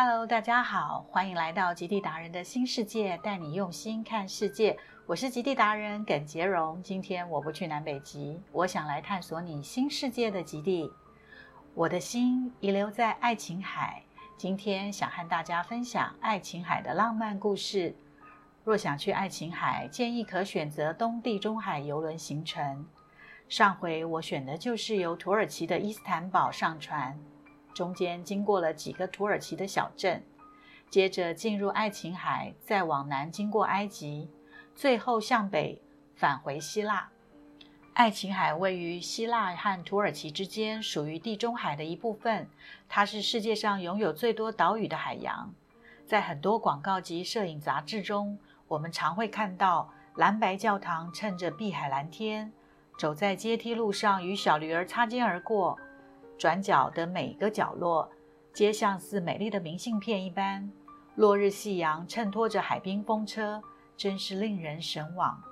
Hello，大家好，欢迎来到极地达人的新世界，带你用心看世界。我是极地达人耿杰荣。今天我不去南北极，我想来探索你新世界的极地。我的心遗留在爱琴海，今天想和大家分享爱琴海的浪漫故事。若想去爱琴海，建议可选择东地中海游轮行程。上回我选的就是由土耳其的伊斯坦堡上船。中间经过了几个土耳其的小镇，接着进入爱琴海，再往南经过埃及，最后向北返回希腊。爱琴海位于希腊和土耳其之间，属于地中海的一部分。它是世界上拥有最多岛屿的海洋。在很多广告及摄影杂志中，我们常会看到蓝白教堂趁着碧海蓝天，走在阶梯路上与小驴儿擦肩而过。转角的每个角落，皆像似美丽的明信片一般。落日夕阳衬托着海滨风车，真是令人神往。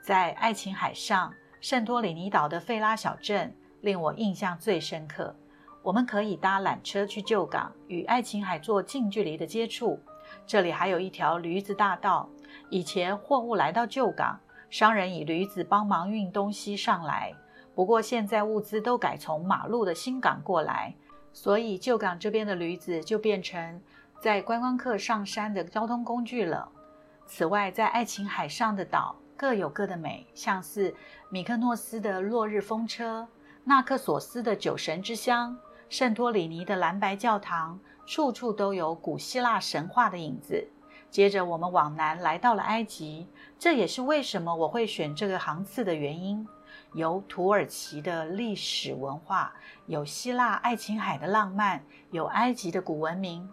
在爱琴海上，圣托里尼岛的费拉小镇令我印象最深刻。我们可以搭缆车去旧港，与爱琴海做近距离的接触。这里还有一条驴子大道。以前货物来到旧港，商人以驴子帮忙运东西上来。不过现在物资都改从马路的新港过来，所以旧港这边的驴子就变成在观光客上山的交通工具了。此外，在爱琴海上的岛各有各的美，像是米克诺斯的落日风车、纳克索斯的酒神之乡、圣托里尼的蓝白教堂，处处都有古希腊神话的影子。接着我们往南来到了埃及，这也是为什么我会选这个航次的原因。有土耳其的历史文化，有希腊爱琴海的浪漫，有埃及的古文明。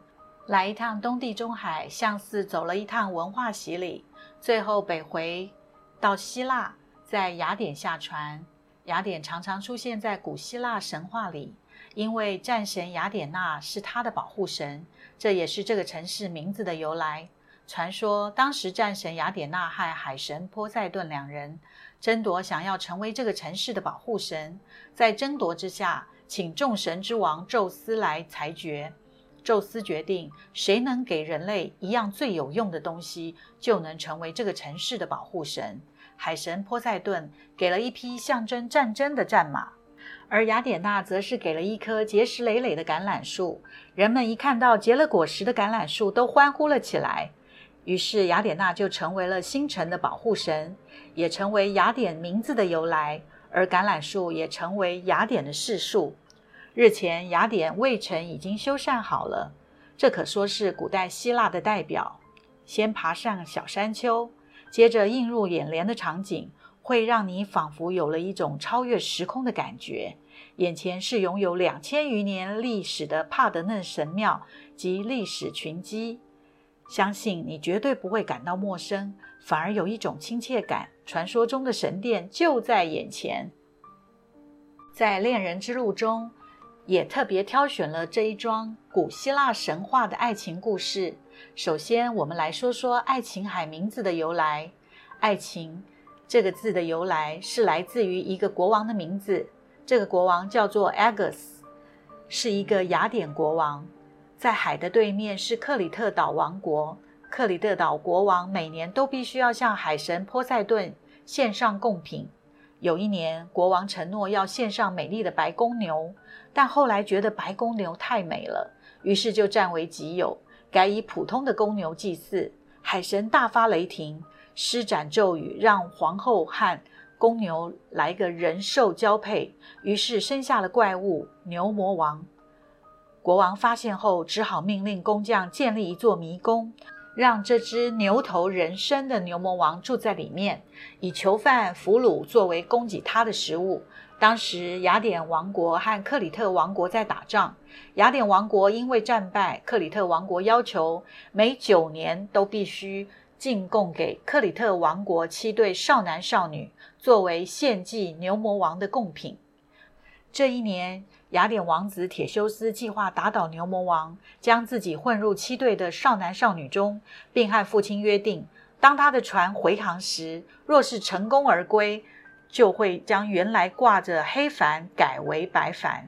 来一趟东地中海，像是走了一趟文化洗礼。最后北回到希腊，在雅典下船。雅典常常出现在古希腊神话里，因为战神雅典娜是他的保护神，这也是这个城市名字的由来。传说当时战神雅典娜和海神波塞顿两人。争夺想要成为这个城市的保护神，在争夺之下，请众神之王宙斯来裁决。宙斯决定，谁能给人类一样最有用的东西，就能成为这个城市的保护神。海神波塞顿给了一匹象征战争的战马，而雅典娜则是给了一棵结实累累的橄榄树。人们一看到结了果实的橄榄树，都欢呼了起来。于是雅典娜就成为了星辰的保护神，也成为雅典名字的由来。而橄榄树也成为雅典的市树。日前，雅典卫城已经修缮好了，这可说是古代希腊的代表。先爬上小山丘，接着映入眼帘的场景，会让你仿佛有了一种超越时空的感觉。眼前是拥有两千余年历史的帕德嫩神庙及历史群基。相信你绝对不会感到陌生，反而有一种亲切感。传说中的神殿就在眼前。在恋人之路中，也特别挑选了这一桩古希腊神话的爱情故事。首先，我们来说说爱琴海名字的由来。爱情这个字的由来是来自于一个国王的名字，这个国王叫做 Agus，是一个雅典国王。在海的对面是克里特岛王国。克里特岛国王每年都必须要向海神波塞顿献上贡品。有一年，国王承诺要献上美丽的白公牛，但后来觉得白公牛太美了，于是就占为己有，改以普通的公牛祭祀。海神大发雷霆，施展咒语，让皇后和公牛来个人兽交配，于是生下了怪物牛魔王。国王发现后，只好命令工匠建立一座迷宫，让这只牛头人身的牛魔王住在里面，以囚犯俘虏作为供给他的食物。当时雅典王国和克里特王国在打仗，雅典王国因为战败，克里特王国要求每九年都必须进贡给克里特王国七对少男少女，作为献祭牛魔王的贡品。这一年。雅典王子铁修斯计划打倒牛魔王，将自己混入七队的少男少女中，并和父亲约定，当他的船回航时，若是成功而归，就会将原来挂着黑帆改为白帆。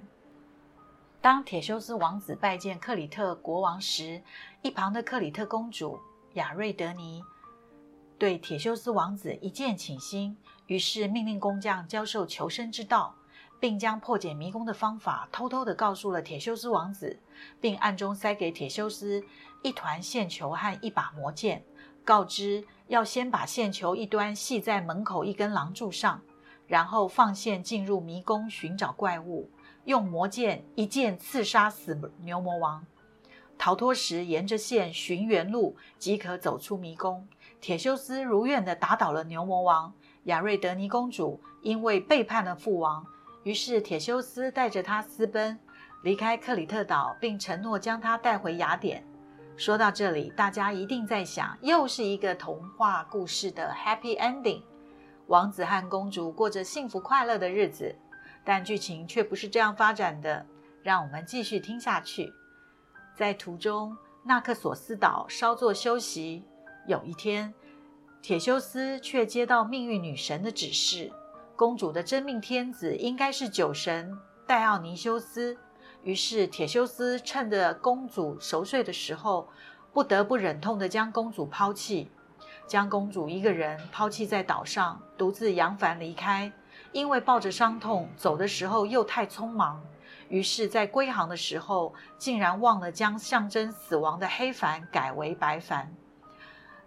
当铁修斯王子拜见克里特国王时，一旁的克里特公主雅瑞德尼对铁修斯王子一见倾心，于是命令工匠教授求生之道，并将破解迷宫的方法偷偷地告诉了铁修斯王子，并暗中塞给铁修斯一团线球和一把魔剑，告知要先把线球一端系在门口一根廊柱上，然后放线进入迷宫寻找怪物。用魔剑一剑刺杀死牛魔王，逃脱时沿着线寻原路即可走出迷宫。铁修斯如愿地打倒了牛魔王。雅瑞德尼公主因为背叛了父王，于是铁修斯带着她私奔，离开克里特岛，并承诺将她带回雅典。说到这里，大家一定在想，又是一个童话故事的 happy ending，王子和公主过着幸福快乐的日子。但剧情却不是这样发展的，让我们继续听下去。在途中，纳克索斯岛稍作休息。有一天，铁修斯却接到命运女神的指示：公主的真命天子应该是酒神戴奥尼修斯。于是，铁修斯趁着公主熟睡的时候，不得不忍痛地将公主抛弃，将公主一个人抛弃在岛上，独自扬帆离开。因为抱着伤痛走的时候又太匆忙，于是，在归航的时候竟然忘了将象征死亡的黑帆改为白帆。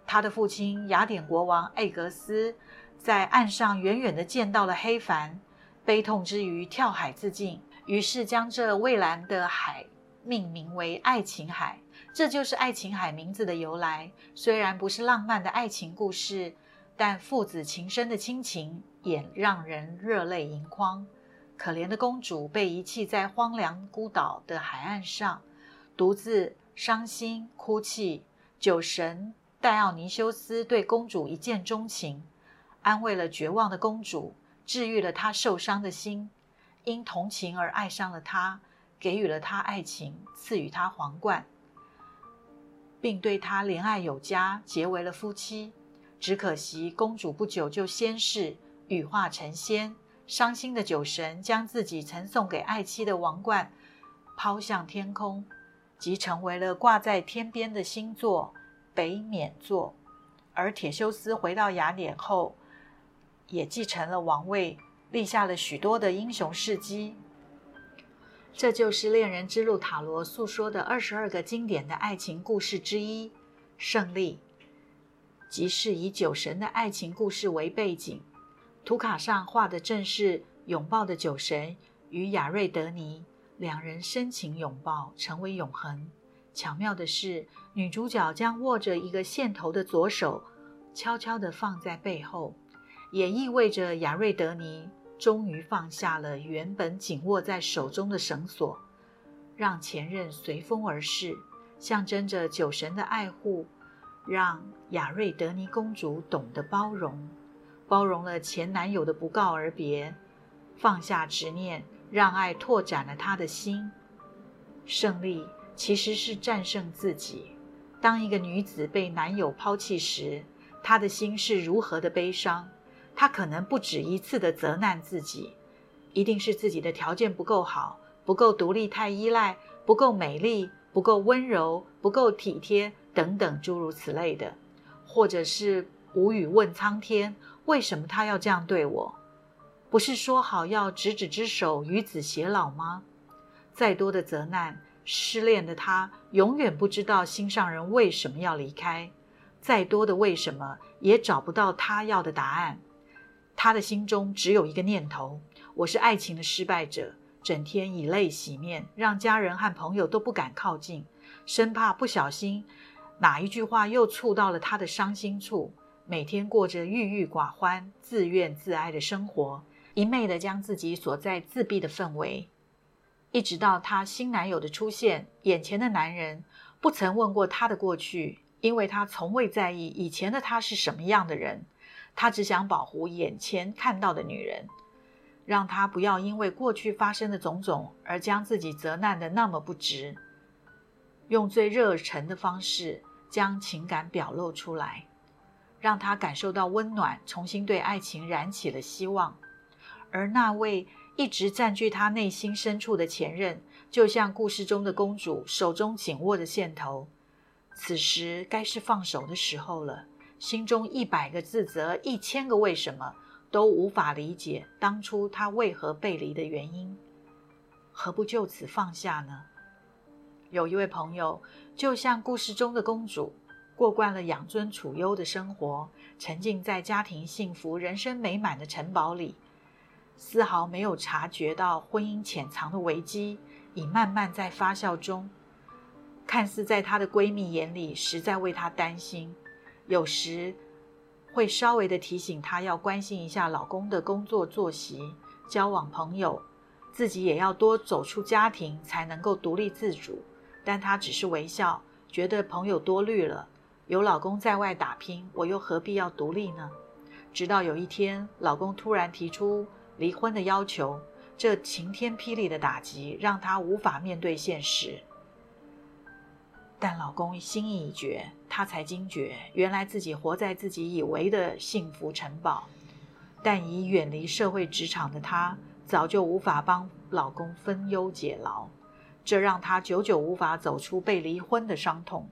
他的父亲雅典国王艾格斯在岸上远远地见到了黑帆，悲痛之余跳海自尽，于是将这蔚蓝的海命名为爱琴海。这就是爱琴海名字的由来。虽然不是浪漫的爱情故事，但父子情深的亲情。也让人热泪盈眶。可怜的公主被遗弃在荒凉孤岛的海岸上，独自伤心哭泣。酒神戴奥尼修斯对公主一见钟情，安慰了绝望的公主，治愈了她受伤的心。因同情而爱上了她，给予了她爱情，赐予她皇冠，并对她怜爱有加，结为了夫妻。只可惜公主不久就仙逝。羽化成仙，伤心的酒神将自己曾送给爱妻的王冠抛向天空，即成为了挂在天边的星座北冕座。而铁修斯回到雅典后，也继承了王位，立下了许多的英雄事迹。这就是恋人之路塔罗诉说的二十二个经典的爱情故事之一——胜利，即是以酒神的爱情故事为背景。图卡上画的正是拥抱的酒神与雅瑞德尼两人深情拥抱，成为永恒。巧妙的是，女主角将握着一个线头的左手悄悄地放在背后，也意味着雅瑞德尼终于放下了原本紧握在手中的绳索，让前任随风而逝，象征着酒神的爱护，让雅瑞德尼公主懂得包容。包容了前男友的不告而别，放下执念，让爱拓展了他的心。胜利其实是战胜自己。当一个女子被男友抛弃时，她的心是如何的悲伤？他可能不止一次的责难自己，一定是自己的条件不够好，不够独立，太依赖，不够美丽，不够温柔，不够体贴，等等诸如此类的，或者是无语问苍天。为什么他要这样对我？不是说好要执子之手，与子偕老吗？再多的责难，失恋的他永远不知道心上人为什么要离开。再多的为什么，也找不到他要的答案。他的心中只有一个念头：我是爱情的失败者，整天以泪洗面，让家人和朋友都不敢靠近，生怕不小心哪一句话又触到了他的伤心处。每天过着郁郁寡欢、自怨自哀的生活，一昧的将自己锁在自闭的氛围，一直到她新男友的出现，眼前的男人不曾问过她的过去，因为他从未在意以前的她是什么样的人，他只想保护眼前看到的女人，让她不要因为过去发生的种种而将自己责难的那么不值，用最热忱的方式将情感表露出来。让他感受到温暖，重新对爱情燃起了希望。而那位一直占据他内心深处的前任，就像故事中的公主手中紧握的线头，此时该是放手的时候了。心中一百个自责，一千个为什么，都无法理解当初他为何背离的原因，何不就此放下呢？有一位朋友，就像故事中的公主，过惯了养尊处优的生活，沉浸在家庭幸福、人生美满的城堡里，丝毫没有察觉到婚姻潜藏的危机已慢慢在发酵中。看似在她的闺蜜眼里，实在为她担心。有时会稍微的提醒她要关心一下老公的工作作息、交往朋友，自己也要多走出家庭，才能够独立自主。但她只是微笑，觉得朋友多虑了。有老公在外打拼，我又何必要独立呢？直到有一天，老公突然提出离婚的要求，这晴天霹雳的打击让她无法面对现实。但老公心意已决，她才惊觉，原来自己活在自己以为的幸福城堡，但已远离社会职场的她，早就无法帮老公分忧解劳。这让她久久无法走出被离婚的伤痛。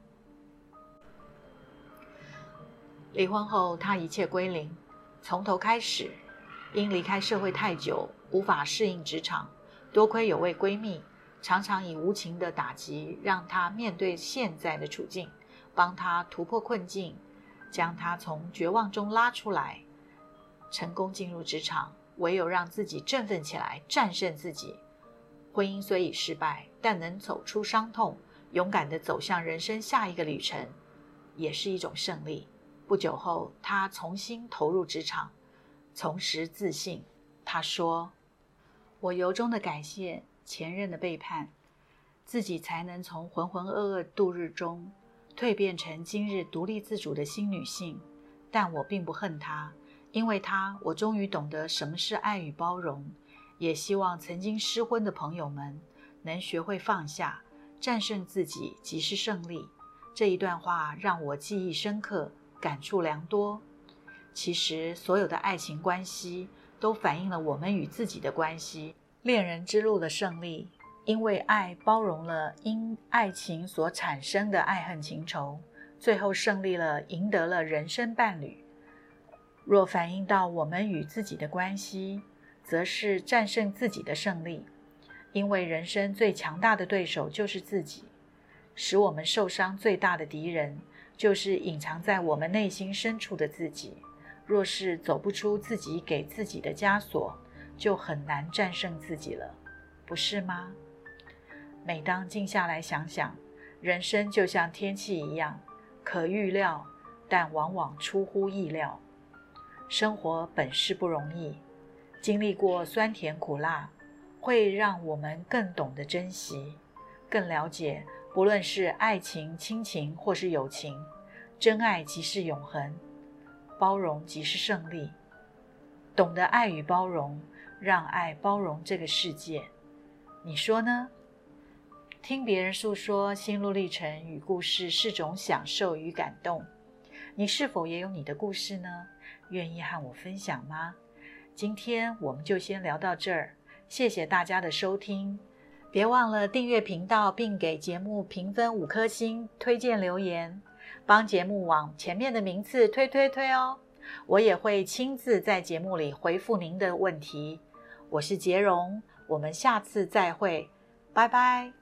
离婚后，她一切归零，从头开始。因离开社会太久，无法适应职场，多亏有位闺蜜，常常以无情的打击让她面对现在的处境，帮他突破困境，将他从绝望中拉出来，成功进入职场。唯有让自己振奋起来，战胜自己。婚姻虽已失败，但能走出伤痛，勇敢地走向人生下一个旅程，也是一种胜利。不久后，他重新投入职场，重拾自信。他说：“我由衷的感谢前任的背叛，自己才能从浑浑噩噩度日中蜕变成今日独立自主的新女性。但我并不恨她，因为她，我终于懂得什么是爱与包容。”也希望曾经失婚的朋友们能学会放下，战胜自己即是胜利。这一段话让我记忆深刻，感触良多。其实，所有的爱情关系都反映了我们与自己的关系。恋人之路的胜利，因为爱包容了因爱情所产生的爱恨情仇，最后胜利了，赢得了人生伴侣。若反映到我们与自己的关系，则是战胜自己的胜利，因为人生最强大的对手就是自己，使我们受伤最大的敌人就是隐藏在我们内心深处的自己。若是走不出自己给自己的枷锁，就很难战胜自己了，不是吗？每当静下来想想，人生就像天气一样，可预料，但往往出乎意料。生活本是不容易。经历过酸甜苦辣，会让我们更懂得珍惜，更了解，不论是爱情、亲情或是友情，真爱即是永恒，包容即是胜利。懂得爱与包容，让爱包容这个世界，你说呢？听别人诉说心路历程与故事是种享受与感动，你是否也有你的故事呢？愿意和我分享吗？今天我们就先聊到这儿，谢谢大家的收听，别忘了订阅频道并给节目评分五颗星，推荐留言，帮节目往前面的名次推推推哦。我也会亲自在节目里回复您的问题。我是杰荣，我们下次再会，拜拜。